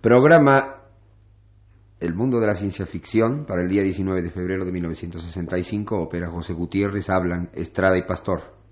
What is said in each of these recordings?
Programa El mundo de la ciencia ficción para el día 19 de febrero de 1965. Opera José Gutiérrez, hablan Estrada y Pastor.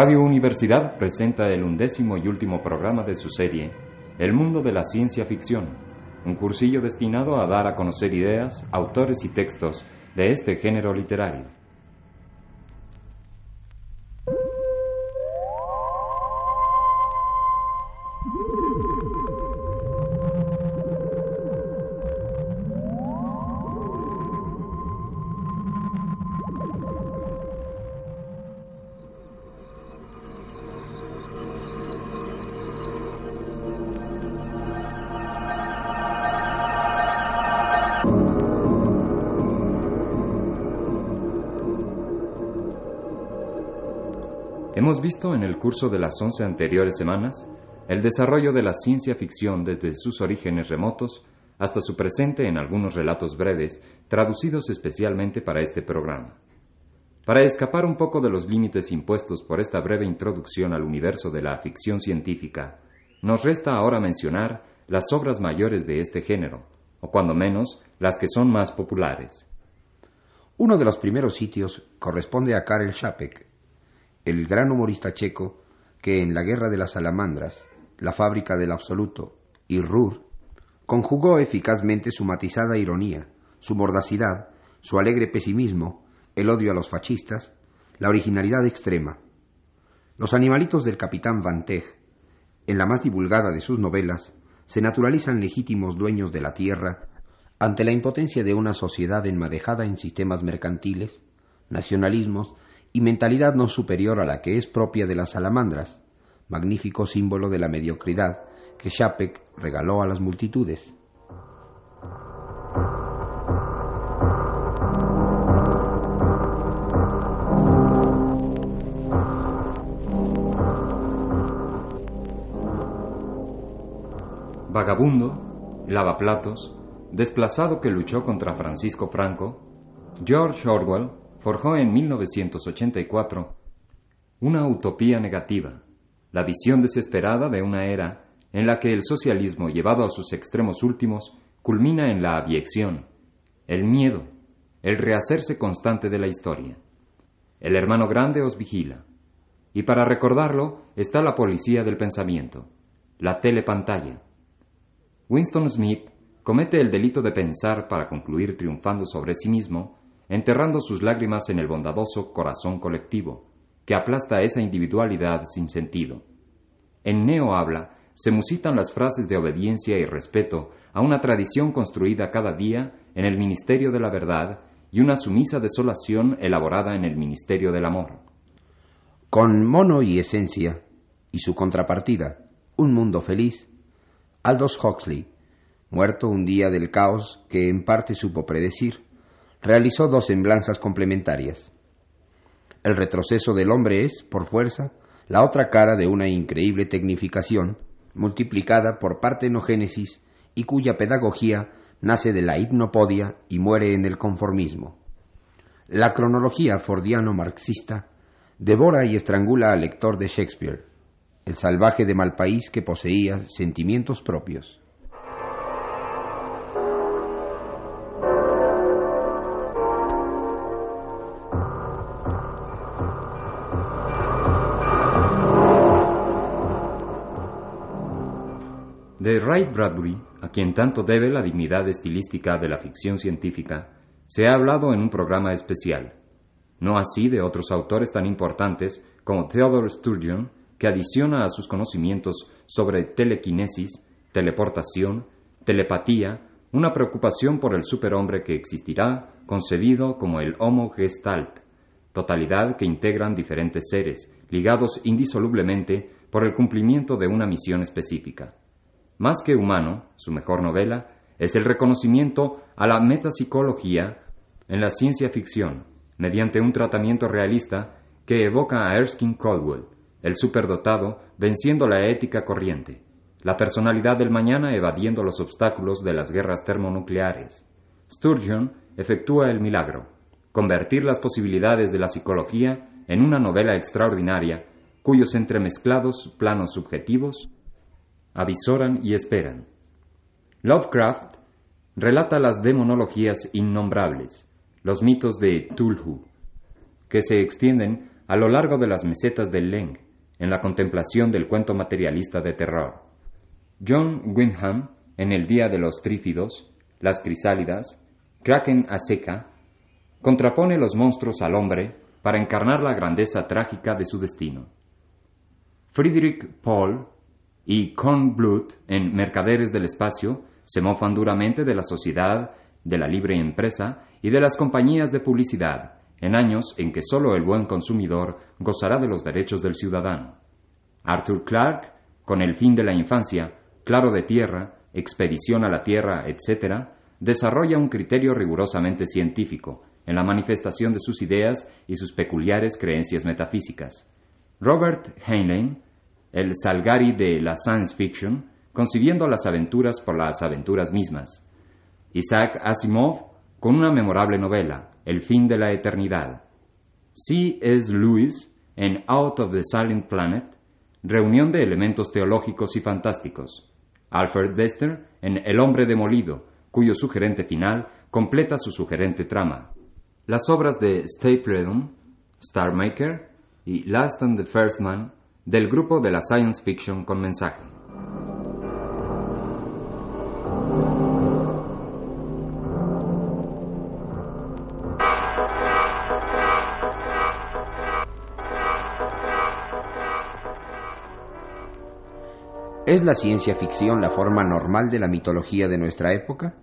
Radio Universidad presenta el undécimo y último programa de su serie, El mundo de la ciencia ficción, un cursillo destinado a dar a conocer ideas, autores y textos de este género literario. Hemos visto en el curso de las once anteriores semanas el desarrollo de la ciencia ficción desde sus orígenes remotos hasta su presente en algunos relatos breves traducidos especialmente para este programa. Para escapar un poco de los límites impuestos por esta breve introducción al universo de la ficción científica, nos resta ahora mencionar las obras mayores de este género, o cuando menos las que son más populares. Uno de los primeros sitios corresponde a Karel Čapek, el gran humorista checo que en La Guerra de las Salamandras, La Fábrica del Absoluto y Rur conjugó eficazmente su matizada ironía, su mordacidad, su alegre pesimismo, el odio a los fascistas, la originalidad extrema. Los animalitos del capitán Van Teg, en la más divulgada de sus novelas, se naturalizan legítimos dueños de la tierra ante la impotencia de una sociedad enmadejada en sistemas mercantiles, nacionalismos y mentalidad no superior a la que es propia de las salamandras, magnífico símbolo de la mediocridad que Chapek regaló a las multitudes. Vagabundo, lavaplatos, desplazado que luchó contra Francisco Franco, George Orwell forjó en 1984 una utopía negativa, la visión desesperada de una era en la que el socialismo llevado a sus extremos últimos culmina en la abyección, el miedo, el rehacerse constante de la historia. El hermano grande os vigila, y para recordarlo está la policía del pensamiento, la telepantalla. Winston Smith comete el delito de pensar para concluir triunfando sobre sí mismo enterrando sus lágrimas en el bondadoso corazón colectivo, que aplasta esa individualidad sin sentido. En Neo habla se musitan las frases de obediencia y respeto a una tradición construida cada día en el ministerio de la verdad y una sumisa desolación elaborada en el ministerio del amor. Con mono y esencia, y su contrapartida, un mundo feliz, Aldous Huxley, muerto un día del caos que en parte supo predecir, realizó dos semblanzas complementarias. El retroceso del hombre es, por fuerza, la otra cara de una increíble tecnificación, multiplicada por partenogénesis y cuya pedagogía nace de la hipnopodia y muere en el conformismo. La cronología fordiano-marxista devora y estrangula al lector de Shakespeare, el salvaje de mal país que poseía sentimientos propios. De Ray Bradbury, a quien tanto debe la dignidad estilística de la ficción científica, se ha hablado en un programa especial. No así de otros autores tan importantes como Theodore Sturgeon, que adiciona a sus conocimientos sobre telequinesis, teleportación, telepatía, una preocupación por el superhombre que existirá, concebido como el Homo Gestalt, totalidad que integran diferentes seres, ligados indisolublemente por el cumplimiento de una misión específica. Más que humano, su mejor novela, es el reconocimiento a la metapsicología en la ciencia ficción, mediante un tratamiento realista que evoca a Erskine Caldwell, el superdotado venciendo la ética corriente, la personalidad del mañana evadiendo los obstáculos de las guerras termonucleares. Sturgeon efectúa el milagro, convertir las posibilidades de la psicología en una novela extraordinaria cuyos entremezclados planos subjetivos avisoran y esperan. Lovecraft relata las demonologías innombrables, los mitos de Tulhu, que se extienden a lo largo de las mesetas del Leng, en la contemplación del cuento materialista de terror. John Wyndham, en El Día de los Trífidos, Las Crisálidas, Kraken a seca, contrapone los monstruos al hombre para encarnar la grandeza trágica de su destino. Friedrich Paul y Kornblut, en Mercaderes del Espacio, se mofan duramente de la sociedad, de la libre empresa y de las compañías de publicidad, en años en que solo el buen consumidor gozará de los derechos del ciudadano. Arthur Clarke, con el fin de la infancia, claro de tierra, expedición a la tierra, etc., desarrolla un criterio rigurosamente científico en la manifestación de sus ideas y sus peculiares creencias metafísicas. Robert Heinlein, el Salgari de la science fiction, concibiendo las aventuras por las aventuras mismas. Isaac Asimov, con una memorable novela, El fin de la eternidad. C. S. Lewis, en Out of the Silent Planet, reunión de elementos teológicos y fantásticos. Alfred Dester, en El hombre demolido, cuyo sugerente final completa su sugerente trama. Las obras de Stapledon, Starmaker y Last and the First Man del grupo de la science fiction con mensaje. ¿Es la ciencia ficción la forma normal de la mitología de nuestra época?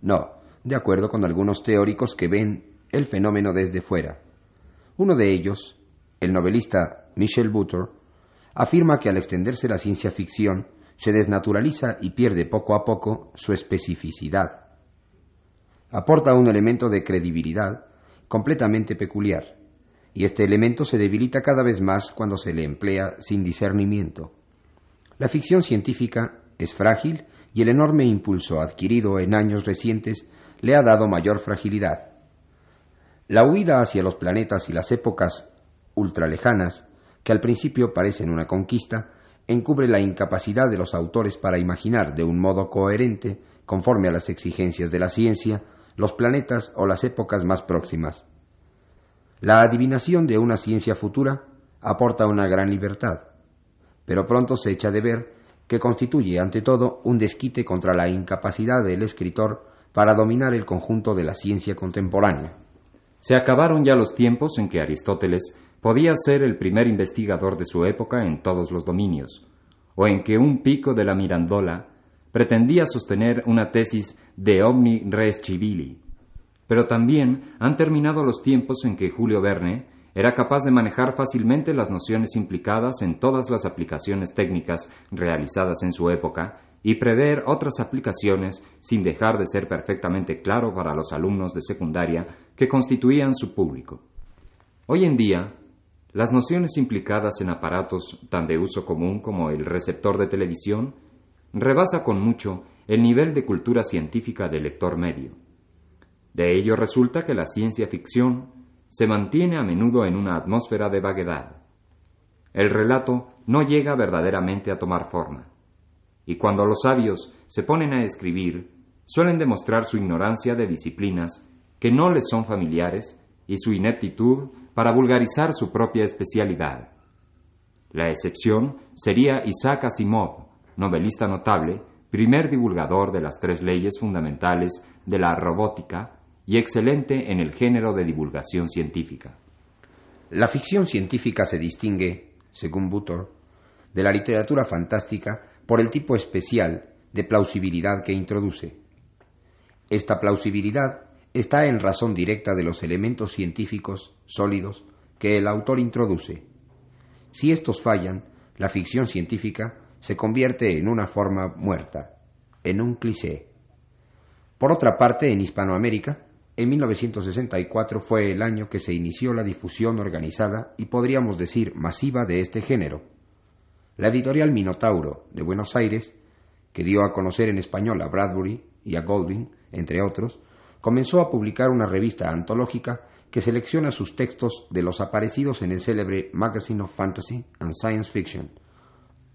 No, de acuerdo con algunos teóricos que ven el fenómeno desde fuera. Uno de ellos, el novelista Michel Butor, afirma que al extenderse la ciencia ficción se desnaturaliza y pierde poco a poco su especificidad. Aporta un elemento de credibilidad completamente peculiar, y este elemento se debilita cada vez más cuando se le emplea sin discernimiento. La ficción científica es frágil y el enorme impulso adquirido en años recientes le ha dado mayor fragilidad. La huida hacia los planetas y las épocas ultralejanas, que al principio parecen una conquista, encubre la incapacidad de los autores para imaginar de un modo coherente, conforme a las exigencias de la ciencia, los planetas o las épocas más próximas. La adivinación de una ciencia futura aporta una gran libertad pero pronto se echa de ver que constituye ante todo un desquite contra la incapacidad del escritor para dominar el conjunto de la ciencia contemporánea. Se acabaron ya los tiempos en que Aristóteles podía ser el primer investigador de su época en todos los dominios, o en que un pico de la Mirandola pretendía sostener una tesis de omni res civili. Pero también han terminado los tiempos en que Julio Verne era capaz de manejar fácilmente las nociones implicadas en todas las aplicaciones técnicas realizadas en su época y prever otras aplicaciones sin dejar de ser perfectamente claro para los alumnos de secundaria que constituían su público. Hoy en día, las nociones implicadas en aparatos tan de uso común como el receptor de televisión rebasa con mucho el nivel de cultura científica del lector medio. De ello resulta que la ciencia ficción se mantiene a menudo en una atmósfera de vaguedad. El relato no llega verdaderamente a tomar forma. Y cuando los sabios se ponen a escribir, suelen demostrar su ignorancia de disciplinas que no les son familiares y su ineptitud para vulgarizar su propia especialidad. La excepción sería Isaac Asimov, novelista notable, primer divulgador de las tres leyes fundamentales de la robótica y excelente en el género de divulgación científica. La ficción científica se distingue, según Butor, de la literatura fantástica por el tipo especial de plausibilidad que introduce. Esta plausibilidad está en razón directa de los elementos científicos sólidos que el autor introduce. Si estos fallan, la ficción científica se convierte en una forma muerta, en un cliché, Por otra parte, en Hispanoamérica, en 1964 fue el año que se inició la difusión organizada y podríamos decir masiva de este género. La editorial Minotauro de Buenos Aires, que dio a conocer en español a Bradbury y a Goldwyn, entre otros, comenzó a publicar una revista antológica que selecciona sus textos de los aparecidos en el célebre Magazine of Fantasy and Science Fiction.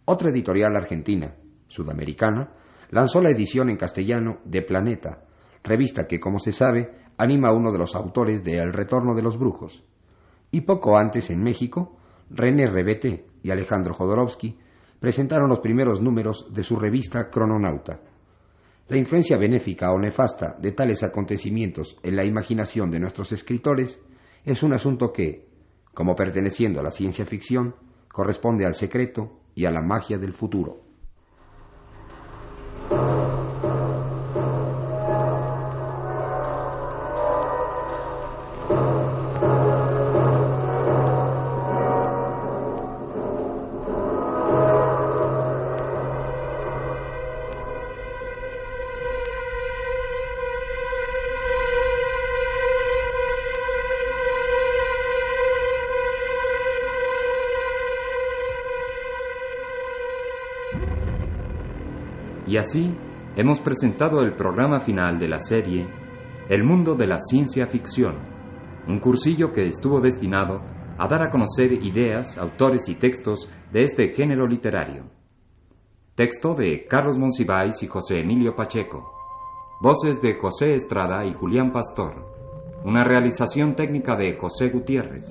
Otra editorial argentina, sudamericana, lanzó la edición en castellano de Planeta, revista que, como se sabe, anima a uno de los autores de El Retorno de los Brujos. Y poco antes, en México, René Rebete y Alejandro Jodorowsky presentaron los primeros números de su revista Crononauta. La influencia benéfica o nefasta de tales acontecimientos en la imaginación de nuestros escritores es un asunto que, como perteneciendo a la ciencia ficción, corresponde al secreto y a la magia del futuro. Y así hemos presentado el programa final de la serie El mundo de la ciencia ficción, un cursillo que estuvo destinado a dar a conocer ideas, autores y textos de este género literario. Texto de Carlos Monsiváis y José Emilio Pacheco. Voces de José Estrada y Julián Pastor. Una realización técnica de José Gutiérrez.